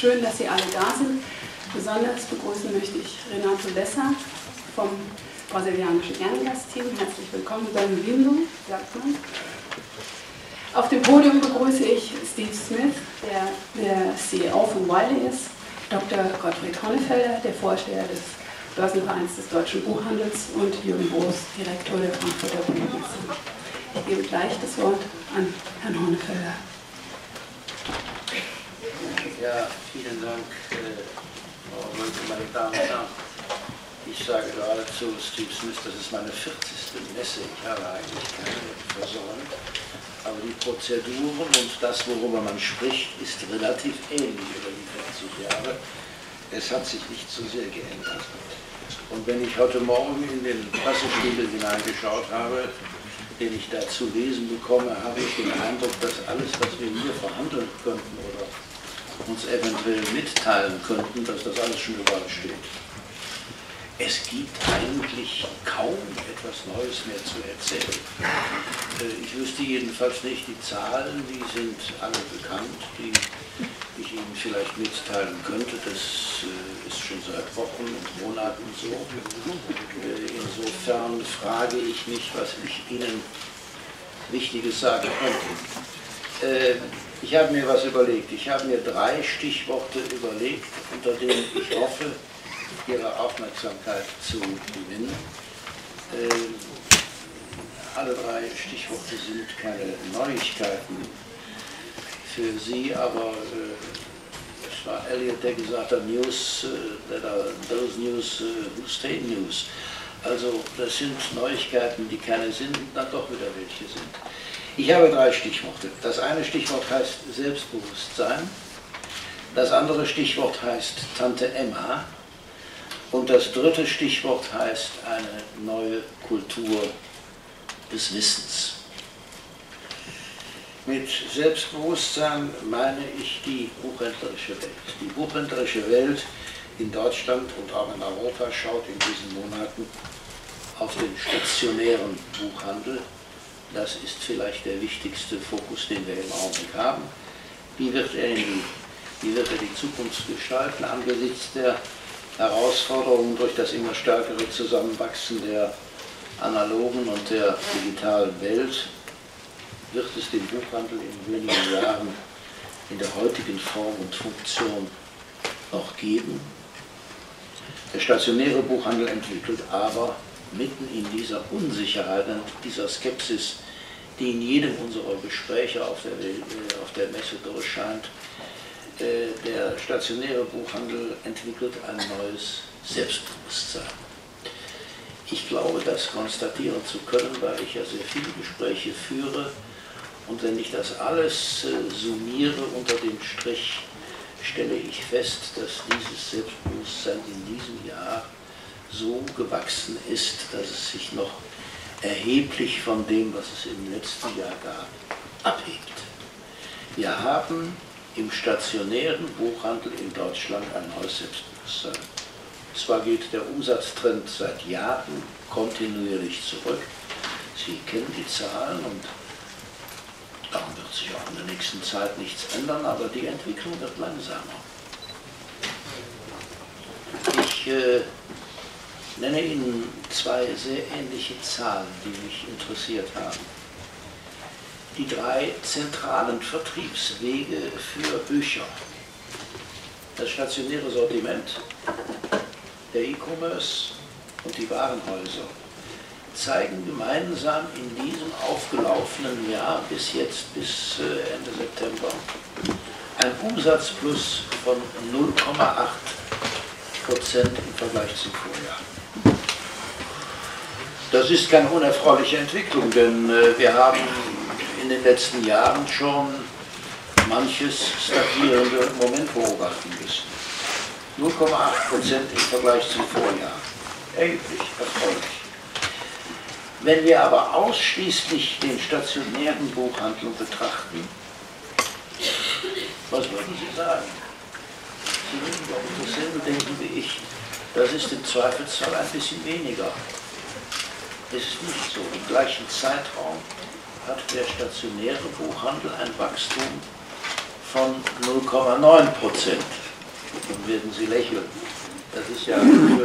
Schön, dass Sie alle da sind. Besonders begrüßen möchte ich Renato Lessa vom brasilianischen Ehrengastteam. Herzlich willkommen. Bem-vindo, sagt man. Auf dem Podium begrüße ich Steve Smith, der der CEO von Wiley ist, Dr. Gottfried Honnefelder, der Vorsteher des Börsenvereins des deutschen Buchhandels und Jürgen Boos, Direktor der Frankfurter Buchmesse. Ich gebe gleich das Wort an Herrn Honnefelder. Ja, vielen Dank, äh, meine Damen und Herren. Ich sage geradezu, Steve Smith, das ist meine 40. Messe. Ich habe eigentlich keine versäumt. Aber die Prozeduren und das, worüber man spricht, ist relativ ähnlich über die 40 Jahre. Es hat sich nicht so sehr geändert. Und wenn ich heute Morgen in den Pressespiegel hineingeschaut habe, den ich da zu lesen bekomme, habe ich den Eindruck, dass alles, was wir hier verhandeln könnten oder uns eventuell mitteilen könnten, dass das alles schon überall steht es gibt eigentlich kaum etwas Neues mehr zu erzählen. Äh, ich wüsste jedenfalls nicht, die Zahlen, die sind alle bekannt, die ich Ihnen vielleicht mitteilen könnte. Das äh, ist schon seit Wochen und Monaten so. Äh, insofern frage ich mich, was ich Ihnen Wichtiges sagen könnte. Ich habe mir was überlegt. Ich habe mir drei Stichworte überlegt, unter denen ich hoffe, Ihre Aufmerksamkeit zu gewinnen. Ähm, alle drei Stichworte sind keine Neuigkeiten für Sie, aber äh, es war Elliot, der gesagt hat, News, äh, that are those news uh, who stay news. Also das sind Neuigkeiten, die keine sind, dann doch wieder welche sind. Ich habe drei Stichworte. Das eine Stichwort heißt Selbstbewusstsein. Das andere Stichwort heißt Tante Emma. Und das dritte Stichwort heißt eine neue Kultur des Wissens. Mit Selbstbewusstsein meine ich die buchhändlerische Welt. Die buchhändlerische Welt in Deutschland und auch in Europa schaut in diesen Monaten auf den stationären Buchhandel. Das ist vielleicht der wichtigste Fokus, den wir im Augenblick haben. Wie wird er, die, wie wird er die Zukunft gestalten angesichts der Herausforderungen durch das immer stärkere Zusammenwachsen der analogen und der digitalen Welt wird es den Buchhandel in wenigen Jahren in der heutigen Form und Funktion noch geben. Der stationäre Buchhandel entwickelt aber mitten in dieser Unsicherheit und dieser Skepsis, die in jedem unserer Gespräche auf der, äh, auf der Messe durchscheint, äh, der stationäre Buchhandel entwickelt ein neues Selbstbewusstsein. Ich glaube, das konstatieren zu können, weil ich ja sehr viele Gespräche führe. Und wenn ich das alles äh, summiere unter dem Strich, stelle ich fest, dass dieses Selbstbewusstsein in diesem Jahr so gewachsen ist, dass es sich noch erheblich von dem, was es im letzten Jahr gab, abhebt. Wir haben im stationären Buchhandel in Deutschland ein neues Selbstbewusstsein. Zwar geht der Umsatztrend seit Jahren kontinuierlich zurück, Sie kennen die Zahlen und daran wird sich auch in der nächsten Zeit nichts ändern, aber die Entwicklung wird langsamer. Ich äh, nenne Ihnen zwei sehr ähnliche Zahlen, die mich interessiert haben die drei zentralen Vertriebswege für Bücher. Das stationäre Sortiment, der E-Commerce und die Warenhäuser zeigen gemeinsam in diesem aufgelaufenen Jahr bis jetzt, bis äh, Ende September, ein Umsatzplus von 0,8 Prozent im Vergleich zum Vorjahr. Das ist keine unerfreuliche Entwicklung, denn äh, wir haben in den letzten Jahren schon manches stagnierende Moment beobachten müssen. 0,8 Prozent im Vergleich zum Vorjahr. Erheblich erfreulich. Wenn wir aber ausschließlich den stationären Buchhandel betrachten, was würden Sie sagen? Sie würden, ich, dasselbe denken wie ich. Das ist im Zweifelsfall ein bisschen weniger. Es ist nicht so. Im gleichen Zeitraum hat der stationäre Buchhandel ein Wachstum von 0,9 Prozent. Nun werden Sie lächeln. Das ist ja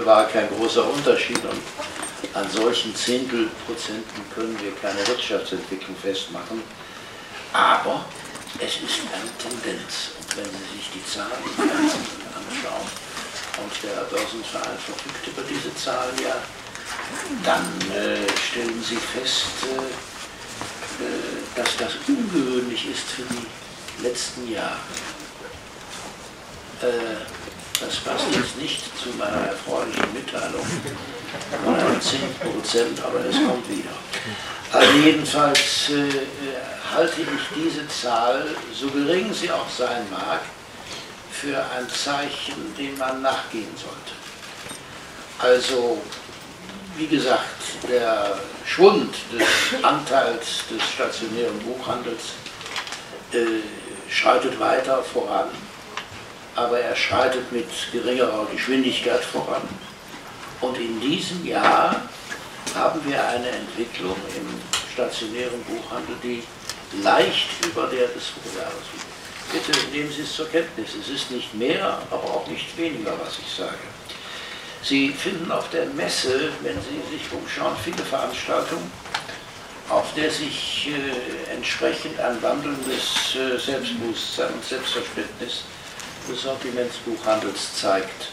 war kein großer Unterschied und an solchen Zehntelprozenten können wir keine Wirtschaftsentwicklung festmachen. Aber es ist eine Tendenz. Und wenn Sie sich die Zahlen anschauen, und der Börsenverein verfügt über diese Zahlen ja, dann äh, stellen Sie fest, äh, äh, dass das ungewöhnlich ist für die letzten Jahre. Äh, das passt jetzt nicht zu meiner erfreulichen Mitteilung von einem 10% aber es kommt wieder. Also jedenfalls äh, halte ich diese Zahl, so gering sie auch sein mag, für ein Zeichen, dem man nachgehen sollte. Also, wie gesagt, der Schwund des Anteils des stationären Buchhandels äh, schreitet weiter voran, aber er schreitet mit geringerer Geschwindigkeit voran. Und in diesem Jahr haben wir eine Entwicklung im stationären Buchhandel, die leicht über der des Vorjahres liegt. Bitte nehmen Sie es zur Kenntnis. Es ist nicht mehr, aber auch nicht weniger, was ich sage. Sie finden auf der Messe, wenn Sie sich umschauen, viele Veranstaltungen, auf der sich äh, entsprechend ein wandelndes äh, Selbstbewusstsein und Selbstverständnis des Sortimentsbuchhandels zeigt.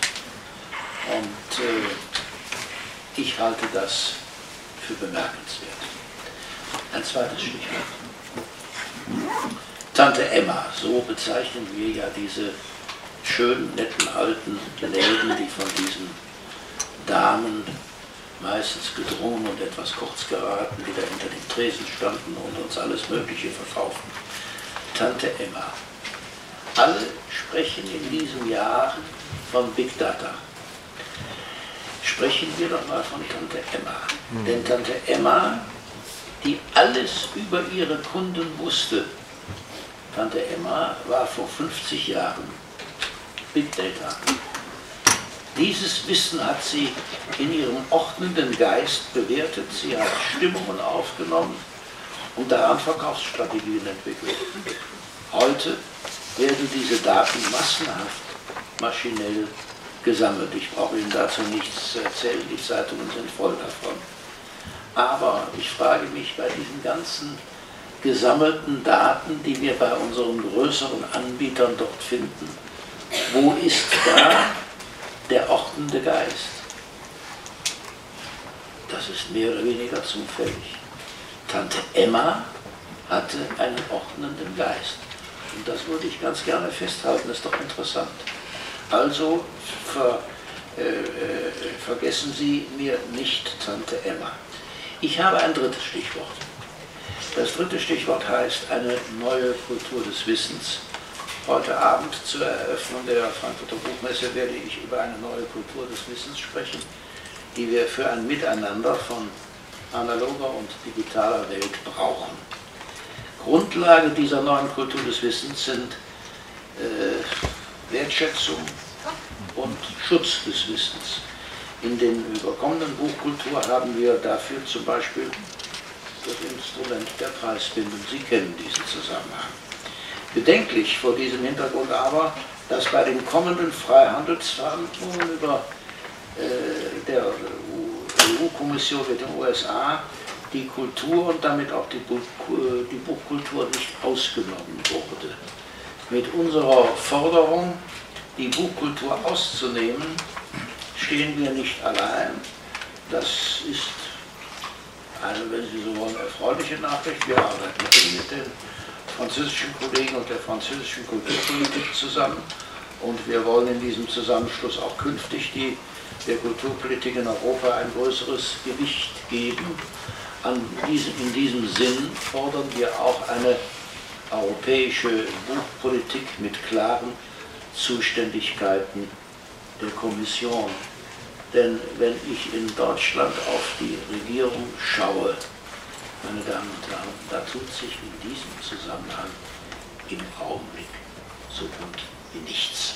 Und äh, ich halte das für bemerkenswert. Ein zweites Stichwort. Tante Emma, so bezeichnen wir ja diese schönen, netten alten Läden, die von diesen Damen meistens gedrungen und etwas kurz geraten, die da hinter den Tresen standen und uns alles Mögliche verkauften. Tante Emma. Alle sprechen in diesem Jahr von Big Data. Sprechen wir doch mal von Tante Emma. Mhm. Denn Tante Emma, die alles über ihre Kunden wusste, Tante Emma war vor 50 Jahren Big Data. Dieses Wissen hat sie in ihrem ordnenden Geist bewertet, sie hat Stimmungen aufgenommen und daran Verkaufsstrategien entwickelt. Heute werden diese Daten massenhaft maschinell gesammelt. Ich brauche Ihnen dazu nichts erzählen, die Zeitungen sind voll davon. Aber ich frage mich bei diesen ganzen gesammelten Daten, die wir bei unseren größeren Anbietern dort finden, wo ist da der ordnende Geist? Das ist mehr oder weniger zufällig. Tante Emma hatte einen ordnenden Geist. Und das würde ich ganz gerne festhalten, das ist doch interessant. Also ver, äh, äh, vergessen Sie mir nicht Tante Emma. Ich habe ein drittes Stichwort. Das dritte Stichwort heißt eine neue Kultur des Wissens. Heute Abend zur Eröffnung der Frankfurter Buchmesse werde ich über eine neue Kultur des Wissens sprechen, die wir für ein Miteinander von analoger und digitaler Welt brauchen. Grundlage dieser neuen Kultur des Wissens sind äh, Wertschätzung und Schutz des Wissens. In den überkommenen Buchkultur haben wir dafür zum Beispiel das Instrument der Preisbindung. Sie kennen diesen Zusammenhang. Bedenklich vor diesem Hintergrund aber, dass bei den kommenden Freihandelsverhandlungen über äh, der EU-Kommission mit den USA die Kultur und damit auch die, Buch, die Buchkultur nicht ausgenommen wurde. Mit unserer Forderung, die Buchkultur auszunehmen, stehen wir nicht allein. Das ist eine, wenn Sie so wollen, erfreuliche Nachricht. Wir arbeiten mit den französischen Kollegen und der französischen Kulturpolitik zusammen. Und wir wollen in diesem Zusammenschluss auch künftig die, der Kulturpolitik in Europa ein größeres Gewicht geben. Diesem, in diesem Sinn fordern wir auch eine europäische Buchpolitik mit klaren Zuständigkeiten der Kommission denn wenn ich in Deutschland auf die Regierung schaue, meine Damen und Herren, da tut sich in diesem Zusammenhang im Augenblick so gut wie nichts.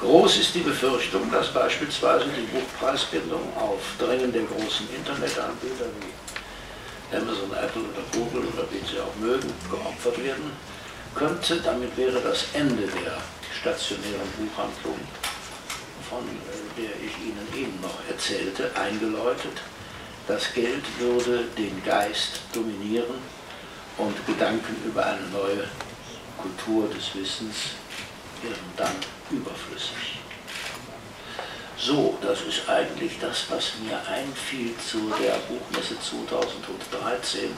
Groß ist die Befürchtung, dass beispielsweise die Buchpreisbindung auf Drängen der großen Internetanbieter wie Amazon, Apple oder Google oder wie sie auch mögen, geopfert werden könnte. Damit wäre das Ende der stationären Buchhandlung, von der ich Ihnen eben noch erzählte, eingeläutet. Das Geld würde den Geist dominieren und Gedanken über eine neue Kultur des Wissens wären dann überflüssig. So, das ist eigentlich das, was mir einfiel zu der Buchmesse 2013.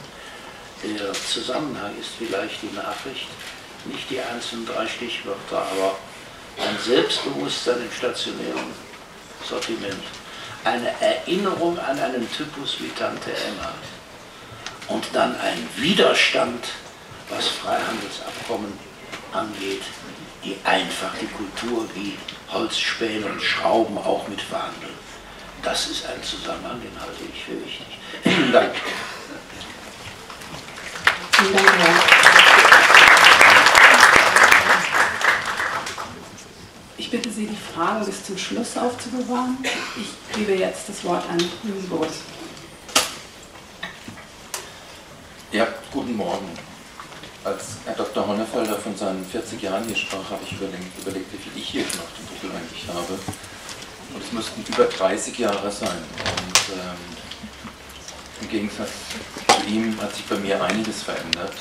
Der Zusammenhang ist vielleicht die Nachricht, nicht die einzelnen drei Stichwörter, aber ein Selbstbewusstsein im stationären Sortiment, eine Erinnerung an einen Typus wie Tante Emma und dann ein Widerstand, was Freihandelsabkommen angeht, die einfach die Kultur wie Holzspäne und Schrauben auch mit verhandeln. Das ist ein Zusammenhang, den halte ich für wichtig. Vielen Dank. Vielen Dank, Herr. Ich bitte Sie, die Fragen bis zum Schluss aufzubewahren. Ich gebe jetzt das Wort an Boris. Ja, guten Morgen. Als Herr Dr. Honnefelder von seinen 40 Jahren hier sprach, habe ich überlegt, überlegt, wie viel ich hier auf dem Buckel eigentlich habe. Und es müssten über 30 Jahre sein. Und ähm, im Gegensatz zu ihm hat sich bei mir einiges verändert.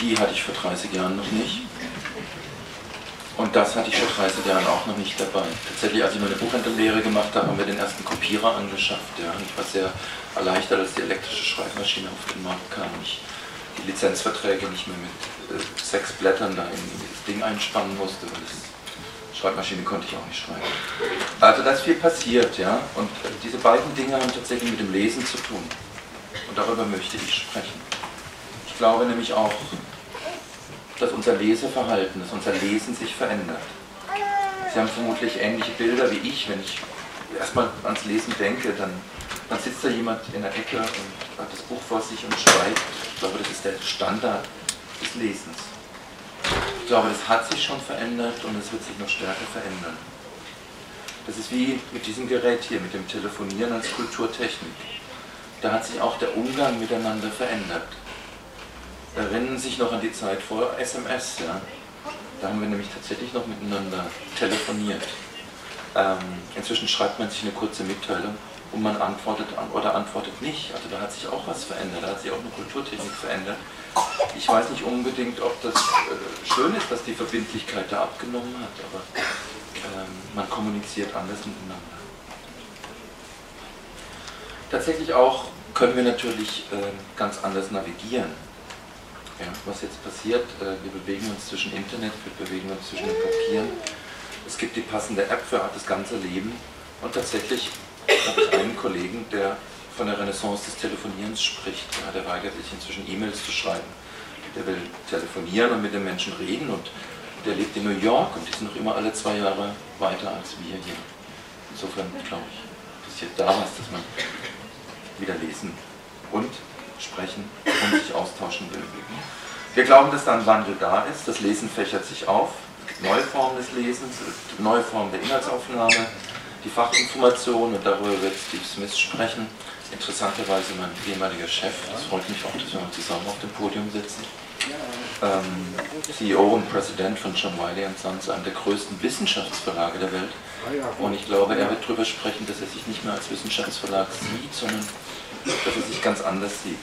Die hatte ich vor 30 Jahren noch nicht. Und das hatte ich vor 30 Jahren auch noch nicht dabei. Tatsächlich, als ich meine Buchhändlerlehre gemacht habe, haben wir den ersten Kopierer angeschafft. Ja. Ich war sehr erleichtert, als die elektrische Schreibmaschine auf den Markt kam. Ich die Lizenzverträge nicht mehr mit äh, sechs Blättern da in das Ding einspannen musste, weil das Schreibmaschine konnte ich auch nicht schreiben. Also da ist viel passiert, ja. Und äh, diese beiden Dinge haben tatsächlich mit dem Lesen zu tun. Und darüber möchte ich sprechen. Ich glaube nämlich auch, dass unser Leseverhalten, dass unser Lesen sich verändert. Sie haben vermutlich ähnliche Bilder wie ich, wenn ich erstmal ans Lesen denke, dann, dann sitzt da jemand in der Ecke und hat das Buch vor sich und schreibt. Ich glaube, das ist der Standard des Lesens. Ich glaube, das hat sich schon verändert und es wird sich noch stärker verändern. Das ist wie mit diesem Gerät hier, mit dem Telefonieren als Kulturtechnik. Da hat sich auch der Umgang miteinander verändert. Erinnern sich noch an die Zeit vor SMS, ja? Da haben wir nämlich tatsächlich noch miteinander telefoniert. Ähm, inzwischen schreibt man sich eine kurze Mitteilung und man antwortet an oder antwortet nicht. Also da hat sich auch was verändert, da hat sich auch eine Kulturtechnik verändert. Ich weiß nicht unbedingt, ob das äh, schön ist, dass die Verbindlichkeit da abgenommen hat, aber ähm, man kommuniziert anders miteinander. Tatsächlich auch können wir natürlich äh, ganz anders navigieren. Ja, was jetzt passiert, äh, wir bewegen uns zwischen Internet, wir bewegen uns zwischen den Papieren. Es gibt die passende App für das ganze Leben und tatsächlich habe ich einen Kollegen, der von der Renaissance des Telefonierens spricht. Ja, der weigert sich inzwischen E-Mails zu schreiben. Der will telefonieren und mit den Menschen reden und der lebt in New York und sind noch immer alle zwei Jahre weiter als wir hier. Insofern glaube ich, passiert da was, dass man wieder lesen und sprechen und sich austauschen will. Wir glauben, dass da ein Wandel da ist. Das Lesen fächert sich auf. Neue Formen des Lesens, neue Formen der Inhaltsaufnahme die Fachinformation und darüber wird Steve Smith sprechen. Interessanterweise mein ehemaliger Chef, das freut mich auch, dass wir mal zusammen auf dem Podium sitzen. Ähm, CEO und Präsident von John Wiley Sons, einem der größten Wissenschaftsverlage der Welt. Und ich glaube, er wird darüber sprechen, dass er sich nicht mehr als Wissenschaftsverlag sieht, sondern dass er sich ganz anders sieht.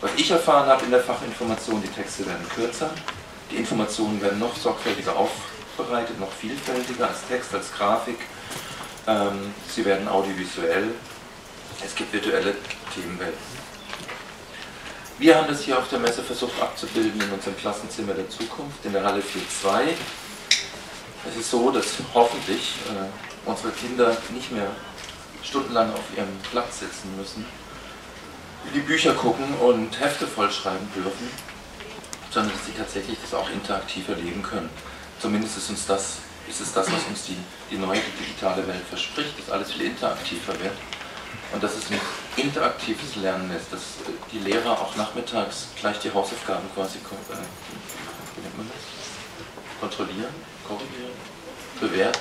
Was ich erfahren habe in der Fachinformation, die Texte werden kürzer, die Informationen werden noch sorgfältiger aufbereitet, noch vielfältiger als Text, als Grafik. Ähm, sie werden audiovisuell. Es gibt virtuelle Themenwelten. Wir haben das hier auf der Messe versucht abzubilden in unserem Klassenzimmer der Zukunft, in der Halle 4.2. Es ist so, dass hoffentlich äh, unsere Kinder nicht mehr stundenlang auf ihrem Platz sitzen müssen, die Bücher gucken und Hefte vollschreiben dürfen, sondern dass sie tatsächlich das auch interaktiv erleben können. Zumindest ist uns das ist es das, was uns die, die neue digitale Welt verspricht, dass alles viel interaktiver wird und dass es ein interaktives Lernen ist, dass die Lehrer auch nachmittags gleich die Hausaufgaben quasi äh, kontrollieren, korrigieren, bewerten.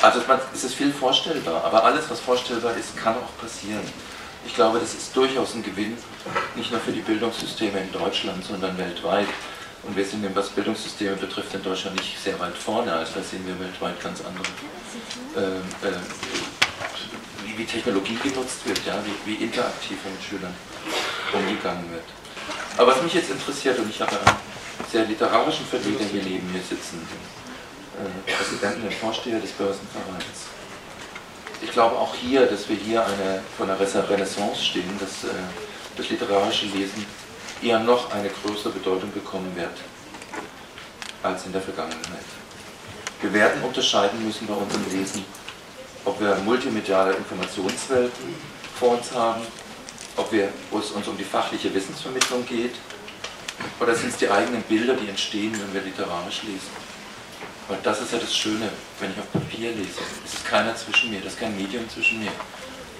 Also man, es ist viel vorstellbar, aber alles, was vorstellbar ist, kann auch passieren. Ich glaube, das ist durchaus ein Gewinn, nicht nur für die Bildungssysteme in Deutschland, sondern weltweit. Und wir sind, was Bildungssysteme betrifft, in Deutschland nicht sehr weit vorne, also da sehen wir weltweit ganz andere, äh, äh, wie, wie, Technologie genutzt wird, ja, wie, wie interaktiv mit Schülern umgegangen wird. Aber was mich jetzt interessiert, und ich habe einen sehr literarischen Verleger hier neben mir sitzen, den äh, Präsidenten und Vorsteher des Börsenvereins. Ich glaube auch hier, dass wir hier eine, von einer Renaissance stehen, dass äh, das literarische Lesen eher noch eine größere Bedeutung bekommen wird als in der Vergangenheit. Wir werden unterscheiden müssen bei unserem Lesen, ob wir multimediale Informationswelten vor uns haben, ob wir, wo es uns um die fachliche Wissensvermittlung geht, oder sind es die eigenen Bilder, die entstehen, wenn wir literarisch lesen. Weil das ist ja das Schöne, wenn ich auf Papier lese. Es ist keiner zwischen mir, das ist kein Medium zwischen mir.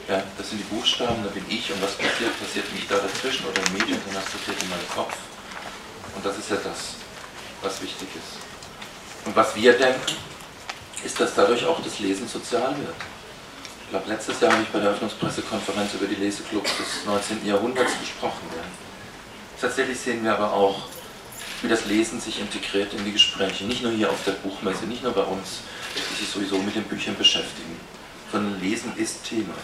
Ja, das sind die Buchstaben, da bin ich und was passiert, passiert nicht da dazwischen oder im Medium, sondern das passiert in meinem Kopf. Und das ist ja das, was wichtig ist. Und was wir denken, ist, dass dadurch auch das Lesen sozial wird. Ich glaube, letztes Jahr habe ich bei der Eröffnungspressekonferenz über die Leseclubs des 19. Jahrhunderts gesprochen. Tatsächlich sehen wir aber auch, wie das Lesen sich integriert in die Gespräche. Nicht nur hier auf der Buchmesse, nicht nur bei uns, die sich sowieso mit den Büchern beschäftigen, sondern Lesen ist Thema.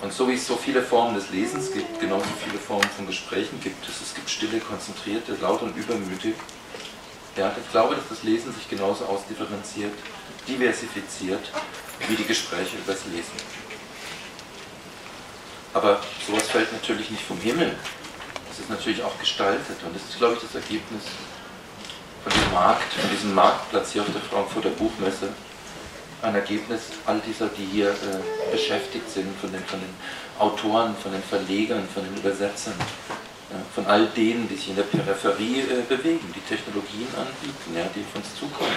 Und so wie es so viele Formen des Lesens gibt, genauso viele Formen von Gesprächen gibt es. Es gibt stille, konzentrierte, laut und übermütig. Ja, ich glaube, dass das Lesen sich genauso ausdifferenziert, diversifiziert, wie die Gespräche über das Lesen. Aber sowas fällt natürlich nicht vom Himmel. Das ist natürlich auch gestaltet. Und das ist, glaube ich, das Ergebnis von dem Markt, von diesem Marktplatz hier auf der Frankfurter Buchmesse, ein Ergebnis all dieser, die hier äh, beschäftigt sind, von den, von den Autoren, von den Verlegern, von den Übersetzern, ja, von all denen, die sich in der Peripherie äh, bewegen, die Technologien anbieten, ja, die auf uns zukommen.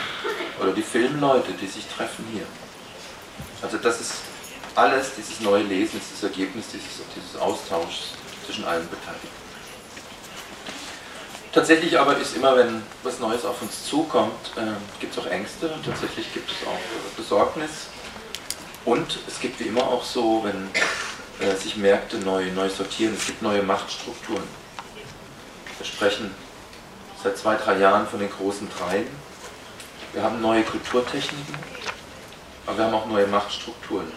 Oder die Filmleute, die sich treffen hier. Also das ist alles, dieses neue Lesen, das Ergebnis dieses, dieses Austauschs zwischen allen Beteiligten. Tatsächlich aber ist immer, wenn was Neues auf uns zukommt, äh, gibt es auch Ängste tatsächlich gibt es auch Besorgnis. Und es gibt wie immer auch so, wenn äh, sich Märkte neu, neu sortieren, es gibt neue Machtstrukturen. Wir sprechen seit zwei, drei Jahren von den großen Dreien. Wir haben neue Kulturtechniken, aber wir haben auch neue Machtstrukturen.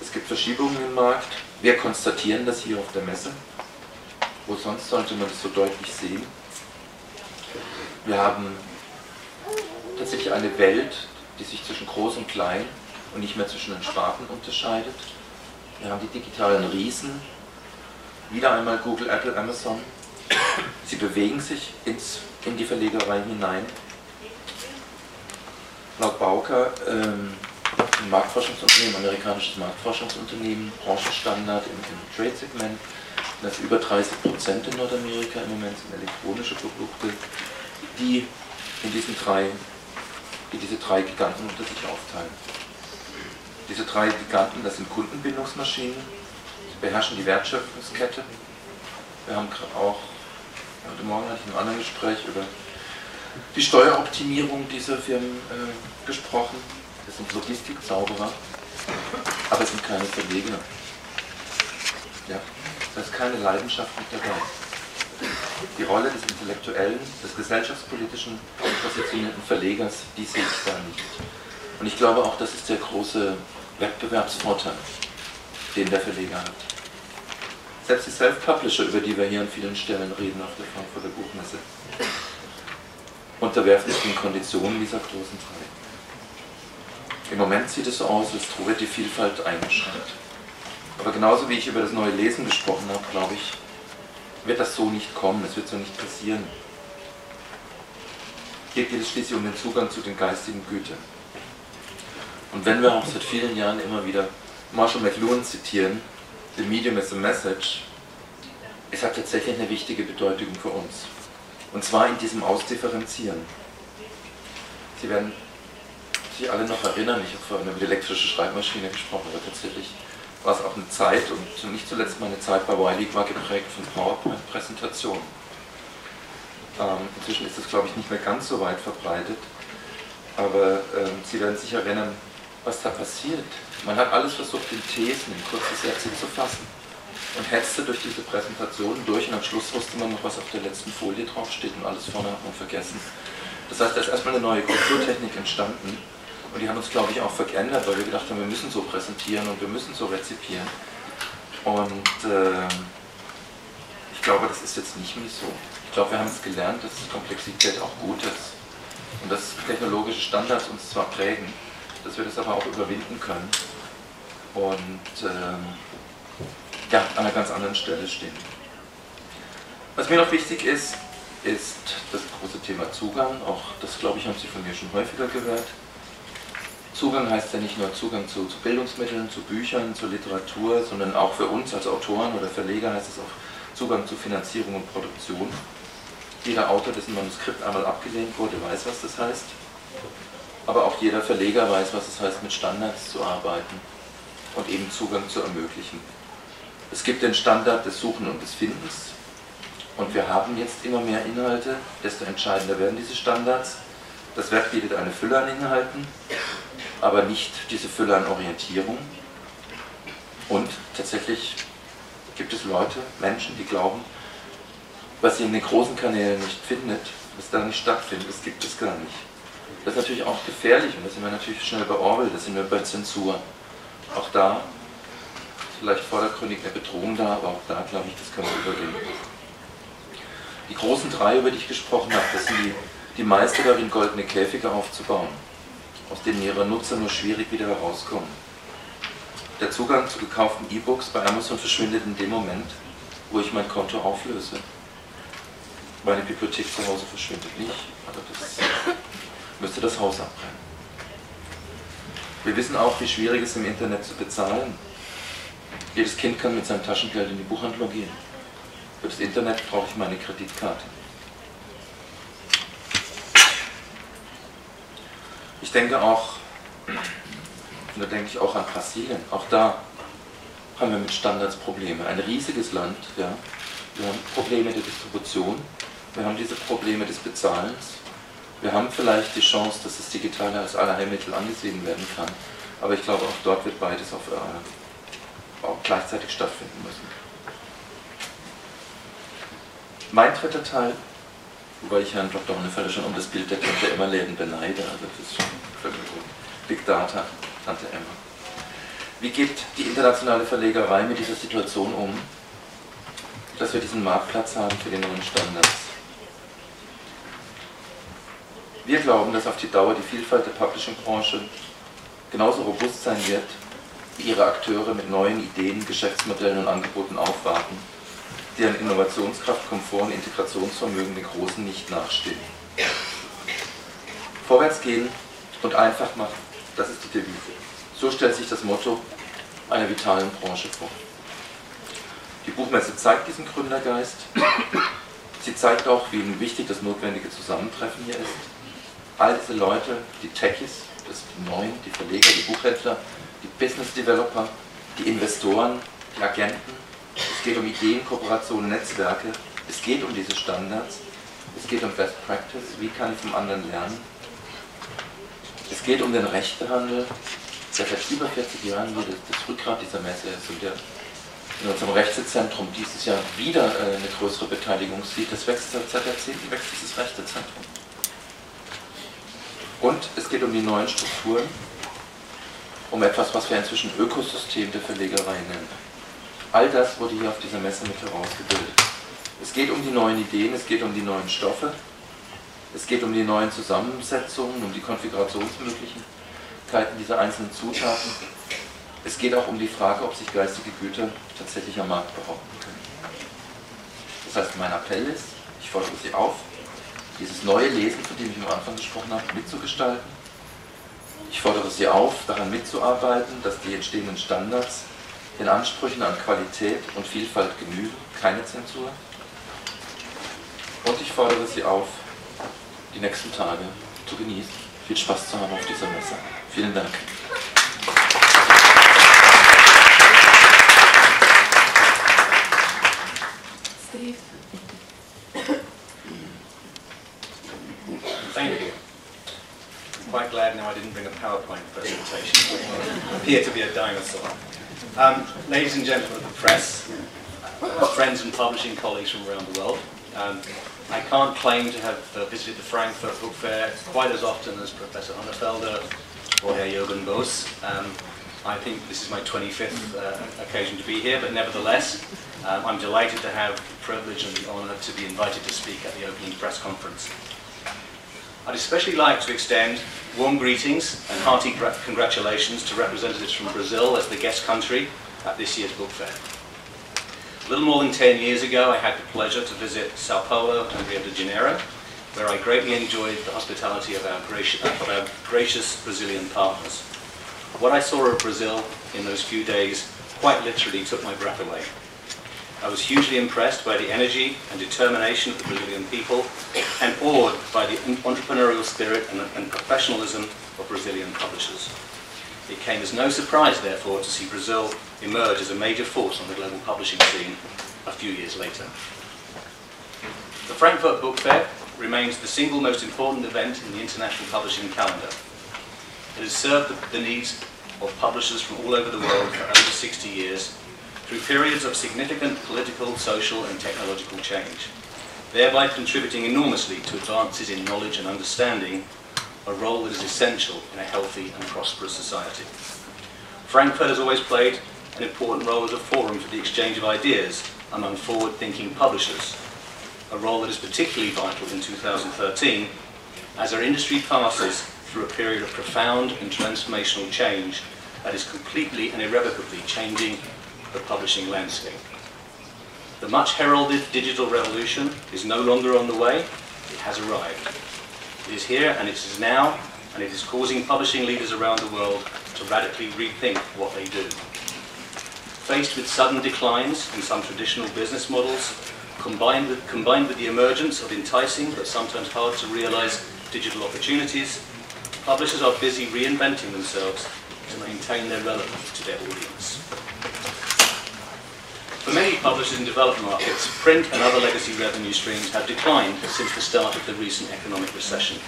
Es gibt Verschiebungen im Markt. Wir konstatieren das hier auf der Messe. Wo sonst sollte man das so deutlich sehen? Wir haben tatsächlich eine Welt, die sich zwischen groß und klein und nicht mehr zwischen den Sparten unterscheidet. Wir haben die digitalen Riesen, wieder einmal Google, Apple, Amazon. Sie bewegen sich ins, in die Verlegerei hinein. Laut Bauker, ähm, ein Marktforschungsunternehmen, amerikanisches Marktforschungsunternehmen, Branchenstandard im, im Trade-Segment, das über 30 Prozent in Nordamerika im Moment sind elektronische Produkte die in diesen drei, die diese drei Giganten unter sich aufteilen. Diese drei Giganten, das sind Kundenbindungsmaschinen, sie beherrschen die Wertschöpfungskette. Wir haben auch, heute Morgen hatte ich in einem anderen Gespräch über die Steueroptimierung dieser Firmen äh, gesprochen. Das sind Logistikzauberer, aber es sind keine Verleger. Ja? Da ist keine Leidenschaft mit dabei die Rolle des intellektuellen, des gesellschaftspolitischen positionierten Verlegers, die sehe ich da nicht. Und ich glaube auch, das ist der große Wettbewerbsvorteil, den der Verleger hat. Selbst die Self-Publisher, über die wir hier an vielen Stellen reden auf der Frankfurter Buchmesse, unterwerfen sich den Konditionen dieser großen drei. Im Moment sieht es so aus, als wird die Vielfalt eingeschränkt. Aber genauso wie ich über das neue Lesen gesprochen habe, glaube ich, wird das so nicht kommen, es wird so nicht passieren. Hier geht es schließlich um den Zugang zu den geistigen Gütern. Und wenn wir auch seit vielen Jahren immer wieder Marshall McLuhan zitieren, The Medium is a Message, es hat tatsächlich eine wichtige Bedeutung für uns. Und zwar in diesem Ausdifferenzieren. Sie werden sich alle noch erinnern, ich habe vorhin über die elektrische Schreibmaschine gesprochen, aber tatsächlich war es auch eine Zeit und nicht zuletzt meine Zeit bei Wiley war geprägt von PowerPoint-Präsentationen. Ähm, inzwischen ist das, glaube ich, nicht mehr ganz so weit verbreitet. Aber ähm, Sie werden sich erinnern, was da passiert. Man hat alles versucht, in Thesen, in kurze Sätze zu fassen und hetzte durch diese Präsentation durch und am Schluss wusste man noch, was auf der letzten Folie draufsteht und alles vorne hat man vergessen. Das heißt, da ist erstmal eine neue Kulturtechnik entstanden und die haben uns, glaube ich, auch verändert, weil wir gedacht haben, wir müssen so präsentieren und wir müssen so rezipieren. Und äh, ich glaube, das ist jetzt nicht mehr so. Ich glaube, wir haben es gelernt, dass Komplexität auch gut ist und dass technologische Standards uns zwar prägen, dass wir das aber auch überwinden können und äh, ja, an einer ganz anderen Stelle stehen. Was mir noch wichtig ist, ist das große Thema Zugang. Auch das, glaube ich, haben Sie von mir schon häufiger gehört. Zugang heißt ja nicht nur Zugang zu, zu, Bildungsmitteln, zu Büchern, zur Literatur, sondern auch für uns als Autoren oder Verleger heißt es auch Zugang zu Finanzierung und Produktion. Jeder Autor, dessen Manuskript einmal abgelehnt wurde, weiß, was das heißt. Aber auch jeder Verleger weiß, was es heißt, mit Standards zu arbeiten und eben Zugang zu ermöglichen. Es gibt den Standard des Suchen und des Findens. Und wir haben jetzt immer mehr Inhalte, desto entscheidender werden diese Standards. Das Werk bietet eine Fülle an Inhalten, aber nicht diese Fülle an Orientierung. Und tatsächlich gibt es Leute, Menschen, die glauben, was sie in den großen Kanälen nicht findet, was da nicht stattfindet, das gibt es gar nicht. Das ist natürlich auch gefährlich und da sind wir natürlich schnell bei Orwell, da sind wir bei Zensur. Auch da ist vielleicht vordergründig eine Bedrohung da, aber auch da glaube ich, das kann man überwinden. Die großen drei, über die ich gesprochen habe, das sind die, die Meister darin, goldene Käfige aufzubauen, aus denen ihre Nutzer nur schwierig wieder herauskommen. Der Zugang zu gekauften E-Books bei Amazon verschwindet in dem Moment, wo ich mein Konto auflöse. Meine Bibliothek zu Hause verschwindet nicht, aber das müsste das Haus abbrennen. Wir wissen auch, wie schwierig es im Internet zu bezahlen. Jedes Kind kann mit seinem Taschengeld in die Buchhandlung gehen. Für das Internet brauche ich meine Kreditkarte. Ich denke auch, da denke ich auch an Brasilien, auch da haben wir mit Standards Probleme. Ein riesiges Land, ja. Wir haben Probleme der Distribution, wir haben diese Probleme des Bezahlens, wir haben vielleicht die Chance, dass das Digitale als Allerheilmittel angesehen werden kann. Aber ich glaube, auch dort wird beides auf, äh, auch gleichzeitig stattfinden müssen. Mein dritter Teil, wobei ich Herrn Dr. Honnefelder schon um das Bild der Tante Emma-Läden beneide, also das ist schon völlig gut. Big Data, Tante Emma. Wie geht die internationale Verlegerei mit dieser Situation um, dass wir diesen Marktplatz haben für die neuen Standards? Wir glauben, dass auf die Dauer die Vielfalt der Publishing-Branche genauso robust sein wird, wie ihre Akteure mit neuen Ideen, Geschäftsmodellen und Angeboten aufwarten, deren Innovationskraft, Komfort und Integrationsvermögen den Großen nicht nachstehen. Vorwärts gehen und einfach machen, das ist die Devise. So stellt sich das Motto einer vitalen Branche vor. Die Buchmesse zeigt diesen Gründergeist. Sie zeigt auch, wie wichtig das notwendige Zusammentreffen hier ist all diese Leute, die Techies, das die Neuen, die Verleger, die Buchhändler, die Business Developer, die Investoren, die Agenten. Es geht um Ideen, Kooperationen, Netzwerke. Es geht um diese Standards. Es geht um Best Practice. Wie kann ich vom anderen lernen? Es geht um den Rechtehandel, seit über 40 Jahren hier das, Rückgrat dieser Messe ist und der in unserem Rechtezentrum dieses Jahr wieder äh, eine größere Beteiligung sieht. Das wächst seit Jahrzehnten, wächst dieses Rechtezentrum. Und es geht um die neuen Strukturen, um etwas, was wir inzwischen Ökosystem der Verlegerei nennen. All das wurde hier auf dieser Messe mit herausgebildet. Es geht um die neuen Ideen, es geht um die neuen Stoffe, es geht um die neuen Zusammensetzungen, um die Konfigurationsmöglichkeiten dieser einzelnen Zutaten. Es geht auch um die Frage, ob sich geistige Güter tatsächlich am Markt behaupten können. Das heißt, mein Appell ist, ich fordere Sie auf, dieses neue Lesen, von dem ich am Anfang gesprochen habe, mitzugestalten. Ich fordere Sie auf, daran mitzuarbeiten, dass die entstehenden Standards den Ansprüchen an Qualität und Vielfalt genügen, keine Zensur. Und ich fordere Sie auf, die nächsten Tage zu genießen, viel Spaß zu haben auf dieser Messe. Vielen Dank. quite glad now I didn't bring a PowerPoint presentation. I appear to be a dinosaur. Um, ladies and gentlemen of the press, friends and publishing colleagues from around the world, um, I can't claim to have uh, visited the Frankfurt Book Fair quite as often as Professor Hunnefelder or Herr Jürgen Boos. Um, I think this is my 25th uh, occasion to be here, but nevertheless, um, I'm delighted to have the privilege and the honour to be invited to speak at the opening press conference. I'd especially like to extend warm greetings and hearty congratulations to representatives from Brazil as the guest country at this year's book fair. A little more than 10 years ago, I had the pleasure to visit Sao Paulo and Rio de Janeiro, where I greatly enjoyed the hospitality of our, gracious, of our gracious Brazilian partners. What I saw of Brazil in those few days quite literally took my breath away. I was hugely impressed by the energy and determination of the Brazilian people and awed by the entrepreneurial spirit and, and professionalism of Brazilian publishers. It came as no surprise, therefore, to see Brazil emerge as a major force on the global publishing scene a few years later. The Frankfurt Book Fair remains the single most important event in the international publishing calendar. It has served the needs of publishers from all over the world for over 60 years through periods of significant political, social and technological change, thereby contributing enormously to advances in knowledge and understanding, a role that is essential in a healthy and prosperous society. Frankfurt has always played an important role as a forum for the exchange of ideas among forward-thinking publishers, a role that is particularly vital in 2013 as our industry passes through a period of profound and transformational change that is completely and irrevocably changing the publishing landscape. The much heralded digital revolution is no longer on the way, it has arrived. It is here and it is now, and it is causing publishing leaders around the world to radically rethink what they do. Faced with sudden declines in some traditional business models, combined with, combined with the emergence of enticing but sometimes hard to realize digital opportunities, publishers are busy reinventing themselves to maintain their relevance to their audience. For many publishers in developed markets, print and other legacy revenue streams have declined since the start of the recent economic recession.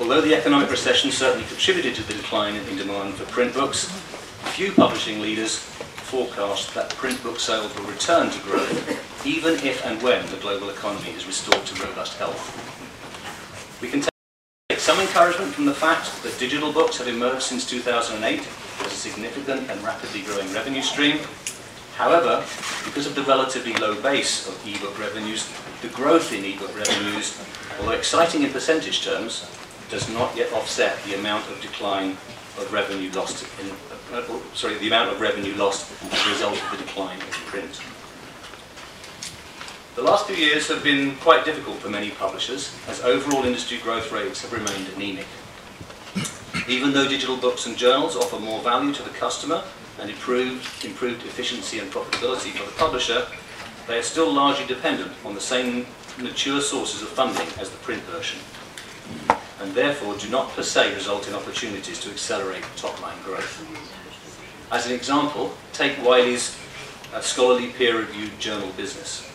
Although the economic recession certainly contributed to the decline in demand for print books, few publishing leaders forecast that print book sales will return to growth, even if and when the global economy is restored to robust health. We can take some encouragement from the fact that digital books have emerged since 2008 as a significant and rapidly growing revenue stream, However, because of the relatively low base of ebook revenues, the growth in ebook revenues, although exciting in percentage terms, does not yet offset the amount of decline of revenue lost in, uh, sorry, the amount of revenue lost as a result of the decline of print. The last few years have been quite difficult for many publishers, as overall industry growth rates have remained anemic. Even though digital books and journals offer more value to the customer and improved, improved efficiency and profitability for the publisher, they are still largely dependent on the same mature sources of funding as the print version, and therefore do not per se result in opportunities to accelerate top-line growth. As an example, take Wiley's uh, scholarly peer-reviewed journal business.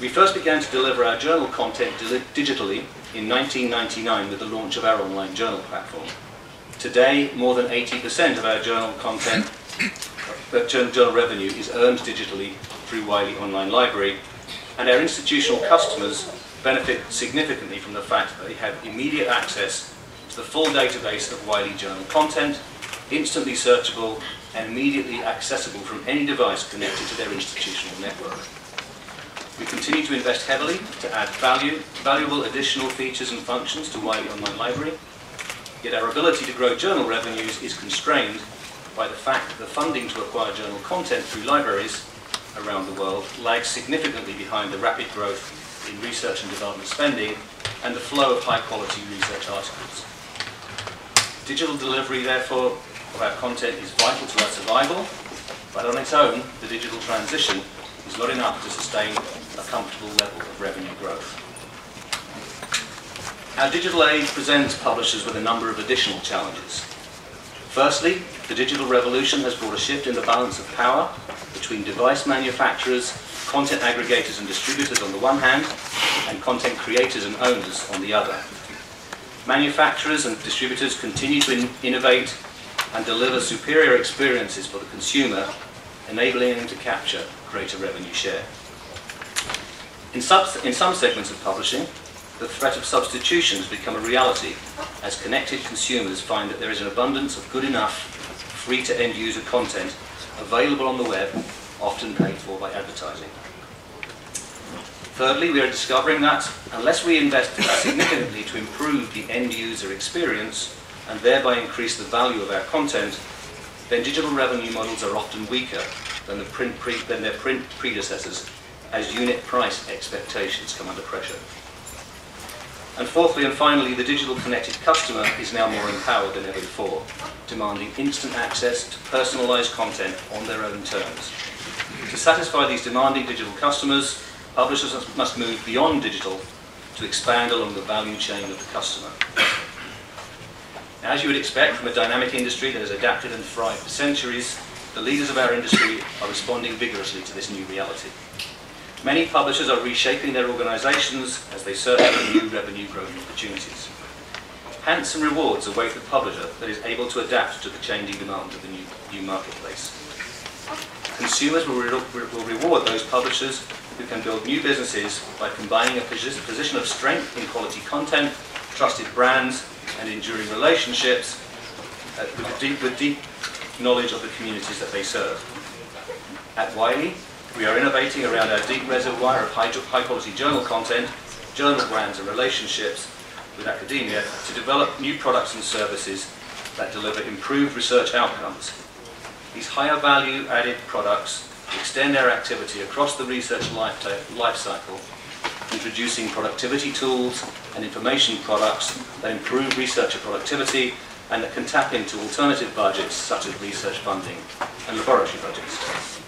We first began to deliver our journal content digitally in 1999 with the launch of our online journal platform. Today, more than 80% of our journal content, uh, journal revenue is earned digitally through Wiley Online Library, and our institutional customers benefit significantly from the fact that they have immediate access to the full database of Wiley journal content, instantly searchable and immediately accessible from any device connected to their institutional network. We continue to invest heavily to add value, valuable additional features and functions to Wiley Online Library, Yet our ability to grow journal revenues is constrained by the fact that the funding to acquire journal content through libraries around the world lags significantly behind the rapid growth in research and development spending and the flow of high-quality research articles. Digital delivery, therefore, of our content is vital to our survival, but on its own, the digital transition is not enough to sustain a comfortable level of revenue growth. Our digital age presents publishers with a number of additional challenges. Firstly, the digital revolution has brought a shift in the balance of power between device manufacturers, content aggregators and distributors on the one hand, and content creators and owners on the other. Manufacturers and distributors continue to in innovate and deliver superior experiences for the consumer, enabling them to capture greater revenue share. In, in some segments of publishing, the threat of substitution has become a reality as connected consumers find that there is an abundance of good enough, free to end user content available on the web, often paid for by advertising. Thirdly, we are discovering that unless we invest significantly to improve the end user experience and thereby increase the value of our content, then digital revenue models are often weaker than, the print than their print predecessors as unit price expectations come under pressure. And fourthly and finally, the digital connected customer is now more empowered than ever before, demanding instant access to personalized content on their own terms. To satisfy these demanding digital customers, Publishers must move beyond digital to expand along the value chain of the customer. As you would expect from a dynamic industry that has adapted and thrived for centuries, the leaders of our industry are responding vigorously to this new reality. Many publishers are reshaping their organisations as they search for new revenue growth opportunities. Handsome rewards await the publisher that is able to adapt to the changing demands of the new, new marketplace. Consumers will, re will reward those publishers who can build new businesses by combining a position of strength in quality content, trusted brands, and enduring relationships uh, with, deep, with deep knowledge of the communities that they serve. At Wiley, we are innovating around our deep reservoir of high, high quality journal content, journal brands, and relationships with academia to develop new products and services that deliver improved research outcomes. These higher value added products extend our activity across the research life cycle, introducing productivity tools and information products that improve researcher productivity and that can tap into alternative budgets such as research funding and laboratory budgets.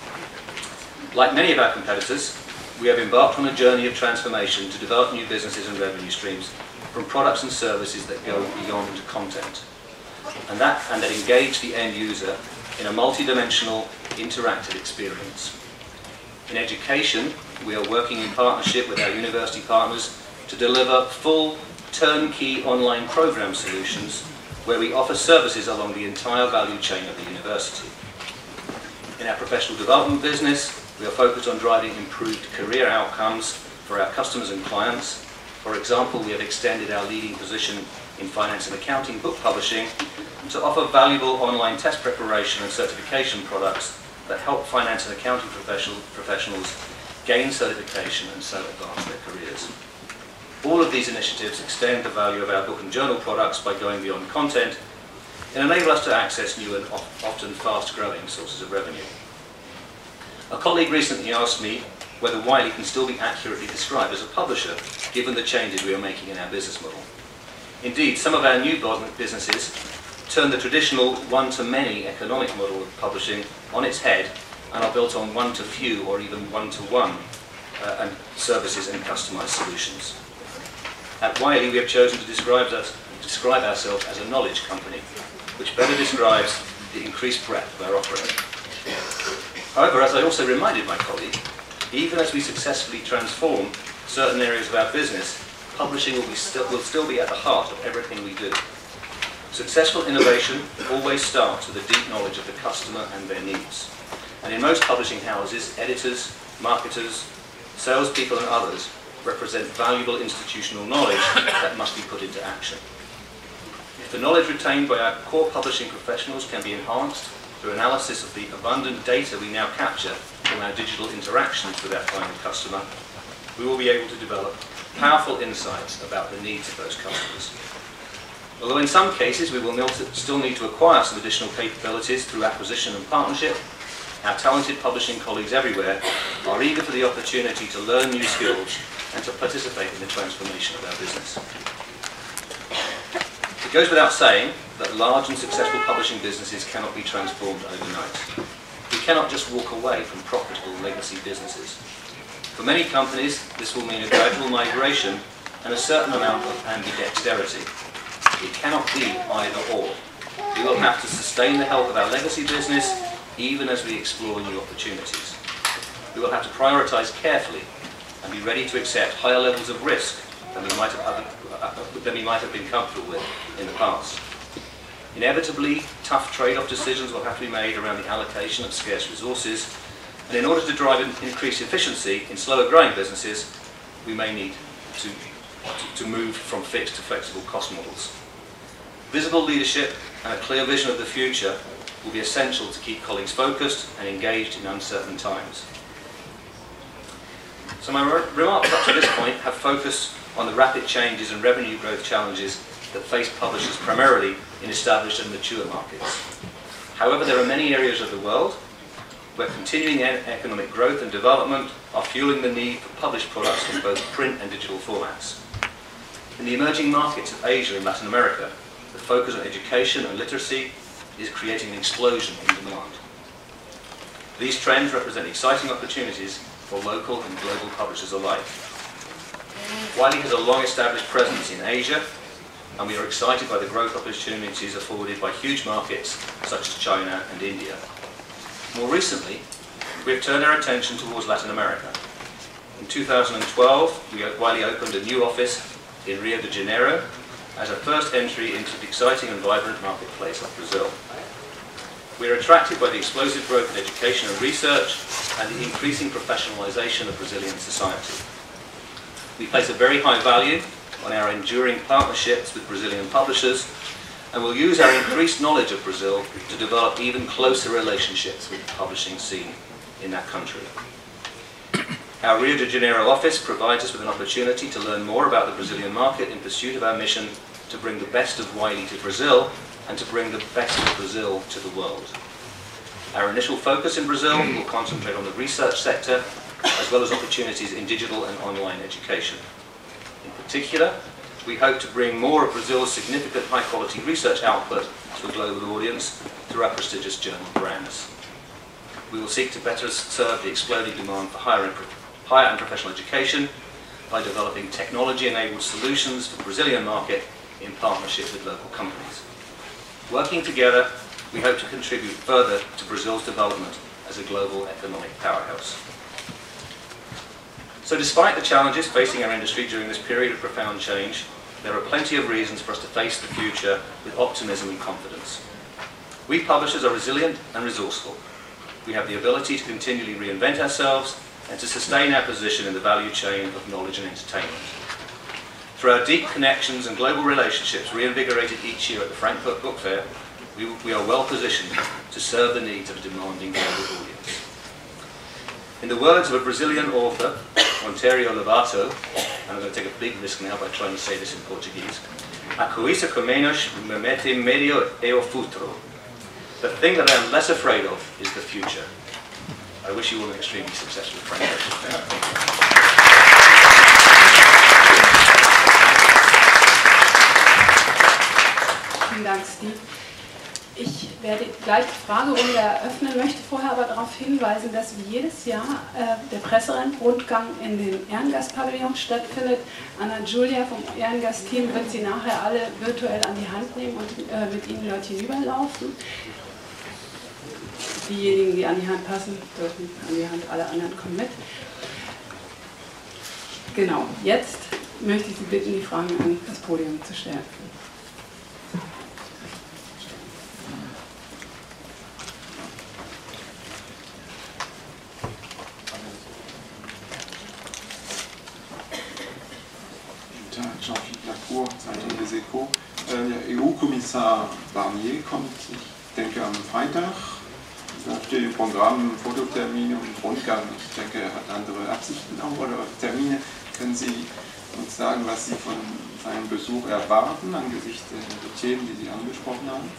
Like many of our competitors, we have embarked on a journey of transformation to develop new businesses and revenue streams from products and services that go beyond content and that, and that engage the end user in a multidimensional interactive experience. In education, we are working in partnership with our university partners to deliver full turnkey online program solutions where we offer services along the entire value chain of the university. In our professional development business, we are focused on driving improved career outcomes for our customers and clients. For example, we have extended our leading position in finance and accounting book publishing to offer valuable online test preparation and certification products that help finance and accounting professional, professionals gain certification and so advance their careers. All of these initiatives extend the value of our book and journal products by going beyond content and enable us to access new and often fast-growing sources of revenue. A colleague recently asked me whether Wiley can still be accurately described as a publisher given the changes we are making in our business model. Indeed, some of our new businesses turn the traditional one-to-many economic model of publishing on its head and are built on one-to-few or even one-to-one uh, and services and customized solutions. At Wiley, we have chosen to describe, us, describe ourselves as a knowledge company, which better describes the increased breadth of our offering. However, as I also reminded my colleague, even as we successfully transform certain areas of our business, publishing will, will still be at the heart of everything we do. Successful innovation always starts with a deep knowledge of the customer and their needs. And in most publishing houses, editors, marketers, salespeople and others represent valuable institutional knowledge that must be put into action. If the knowledge retained by our core publishing professionals can be enhanced through analysis of the abundant data we now capture from our digital interactions with our final customer, we will be able to develop powerful insights about the needs of those customers. Although in some cases we will still need to acquire some additional capabilities through acquisition and partnership, our talented publishing colleagues everywhere are eager for the opportunity to learn new skills and to participate in the transformation of our business. It goes without saying that large and successful publishing businesses cannot be transformed overnight. We cannot just walk away from profitable legacy businesses. For many companies, this will mean a gradual migration and a certain amount of ambidexterity it cannot be either or. We will have to sustain the health of our legacy business even as we explore new opportunities. We will have to prioritise carefully and be ready to accept higher levels of risk than we might have, uh, than might have been comfortable with in the past. Inevitably, tough trade-off decisions will have to be made around the allocation of scarce resources, and in order to drive increased efficiency in slower growing businesses, we may need to, to, to move from fixed to flexible cost models. Visible leadership and a clear vision of the future will be essential to keep colleagues focused and engaged in uncertain times. So my remarks up to this point have focused on the rapid changes and revenue growth challenges that face publishers primarily in established and mature markets. However, there are many areas of the world where continuing economic growth and development are fueling the need for published products in both print and digital formats. In the emerging markets of Asia and Latin America, the focus on education and literacy is creating an explosion in demand. These trends represent exciting opportunities for local and global publishers alike. Wiley has a long established presence in Asia, and we are excited by the growth opportunities afforded by huge markets such as China and India. More recently, we have turned our attention towards Latin America. In 2012, we, Wiley opened a new office in Rio de Janeiro as a first entry into the exciting and vibrant marketplace of Brazil. We are attracted by the explosive growth in education and research and the increasing professionalization of Brazilian society. We place a very high value on our enduring partnerships with Brazilian publishers and will use our increased knowledge of Brazil to develop even closer relationships with the publishing scene in that country. Our Rio de Janeiro office provides us with an opportunity to learn more about the Brazilian market in pursuit of our mission to bring the best of Wiley to Brazil and to bring the best of Brazil to the world. Our initial focus in Brazil will concentrate on the research sector as well as opportunities in digital and online education. In particular, we hope to bring more of Brazil's significant high quality research output to a global audience through our prestigious journal brands. We will seek to better serve the exploding demand for higher and, higher and professional education by developing technology enabled solutions for the Brazilian market in partnership with local companies. Working together, we hope to contribute further to Brazil's development as a global economic powerhouse. So despite the challenges facing our industry during this period of profound change, there are plenty of reasons for us to face the future with optimism and confidence. We publishers are resilient and resourceful. We have the ability to continually reinvent ourselves and to sustain our position in the value chain of knowledge and entertainment. Through our deep connections and global relationships reinvigorated each year at the Frankfurt Book Fair, we, we are well positioned to serve the needs of a demanding global audience. In the words of a Brazilian author, Monteiro Lobato, and I'm going to take a big risk now by trying to say this in Portuguese, A coisa que menos me mete medio é o futuro. The thing that I am less afraid of is the future. I wish you all an extremely successful. Vielen Dank, Steve. Ich werde gleich die Fragerunde eröffnen, möchte vorher aber darauf hinweisen, dass wie jedes Jahr äh, der Presserundgang in den Ehrengastpavillon stattfindet. Anna Julia vom Ehrengastteam wird Sie nachher alle virtuell an die Hand nehmen und äh, mit Ihnen dort hinüberlaufen. Diejenigen, die an die Hand passen, dürfen an die Hand, alle anderen kommen mit. Genau, jetzt möchte ich Sie bitten, die Fragen an das Podium zu stellen. Guten Tag, Jean-Philippe Lacour, Zeitung des Eco. Äh, Der EU-Kommissar Barnier kommt, ich denke, am Freitag. Da steht im Programm Fototermine und Rundgang. Ich denke, er hat andere Absichten auch oder Termine. Können Sie uns sagen, was Sie von seinem Besuch erwarten angesichts der Themen, die Sie angesprochen haben?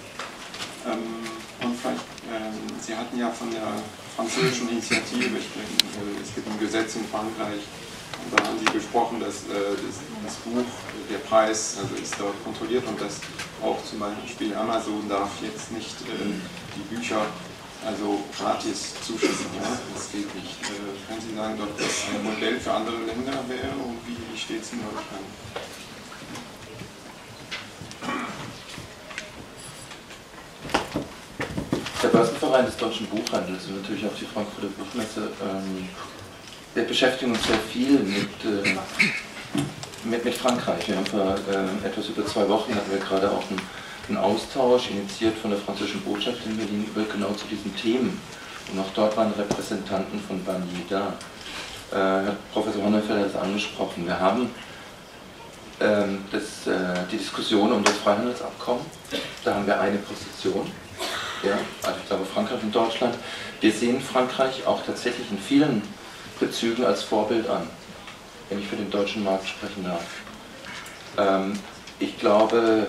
Ähm, Und vielleicht, ähm, Sie hatten ja von der französischen Initiative, ich denke, es gibt ein Gesetz in Frankreich, da haben Sie besprochen, dass äh, das, das Buch, der Preis, also ist dort kontrolliert und dass auch zum Beispiel Amazon darf jetzt nicht äh, die Bücher also gratis zuschicken. Ja? Das geht nicht. Äh, können Sie sagen, ob das ein Modell für andere Länder wäre und wie steht es in Deutschland? Der Börsenverein des Deutschen Buchhandels und natürlich auch die Frankfurter Buchmesse, ähm, wir beschäftigen uns sehr viel mit äh, mit, mit Frankreich. Wir haben vor äh, etwas über zwei Wochen hatten wir gerade auch einen, einen, Austausch initiiert von der französischen Botschaft in Berlin über genau zu diesen Themen. Und auch dort waren Repräsentanten von Barnier da. Äh, Herr Professor Honnefeller hat es angesprochen. Wir haben ähm, das, äh, die Diskussion um das Freihandelsabkommen. Da haben wir eine Position. Ja, also ich glaube Frankreich und Deutschland. Wir sehen Frankreich auch tatsächlich in vielen Bezügen als Vorbild an wenn ich für den deutschen Markt sprechen darf. Ähm, ich glaube,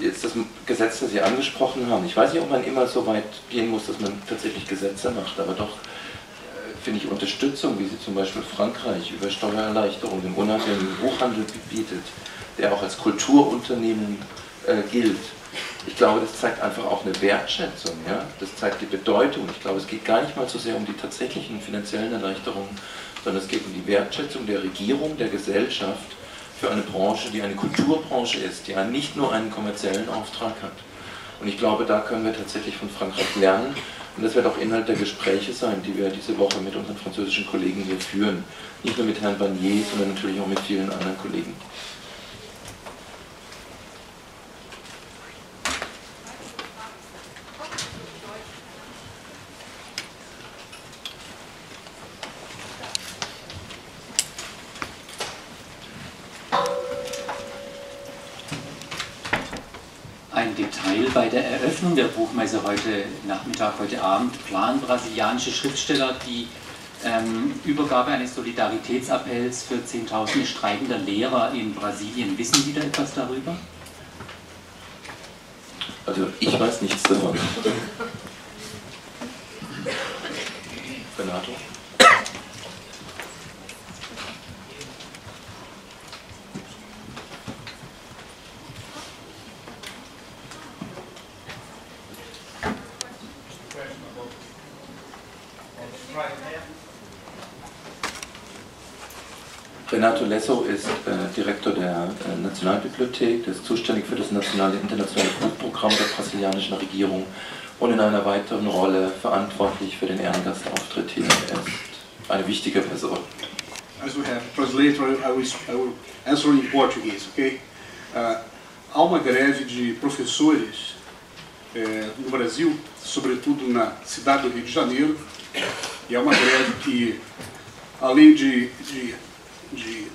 jetzt das Gesetz, das Sie angesprochen haben, ich weiß nicht, ob man immer so weit gehen muss, dass man tatsächlich Gesetze macht, aber doch äh, finde ich Unterstützung, wie sie zum Beispiel Frankreich über Steuererleichterungen im unabhängigen Buchhandel bietet, der auch als Kulturunternehmen äh, gilt. Ich glaube, das zeigt einfach auch eine Wertschätzung, ja? das zeigt die Bedeutung. Ich glaube, es geht gar nicht mal so sehr um die tatsächlichen finanziellen Erleichterungen, sondern es geht um die Wertschätzung der Regierung, der Gesellschaft für eine Branche, die eine Kulturbranche ist, die nicht nur einen kommerziellen Auftrag hat. Und ich glaube, da können wir tatsächlich von Frankreich lernen. Und das wird auch Inhalt der Gespräche sein, die wir diese Woche mit unseren französischen Kollegen hier führen. Nicht nur mit Herrn Barnier, sondern natürlich auch mit vielen anderen Kollegen. bei der Eröffnung der Buchmesse heute Nachmittag, heute Abend planen brasilianische Schriftsteller die ähm, Übergabe eines Solidaritätsappells für Zehntausende streikender Lehrer in Brasilien. Wissen Sie da etwas darüber? Also ich weiß nichts davon. Renato? Renato Lesso ist äh, Direktor der äh, Nationalbibliothek, der ist zuständig für das nationale internationale Buchprogramm der brasilianischen Regierung und in einer weiteren Rolle verantwortlich für den Ehrengastauftritt hier. Er ist eine wichtige Person. As we have translator, I will, I will answer in Portuguese, okay? Uh, há uma greve de professores é, no Brasil, sobretudo na cidade do Rio de Janeiro, e é uma greve que, além de, de de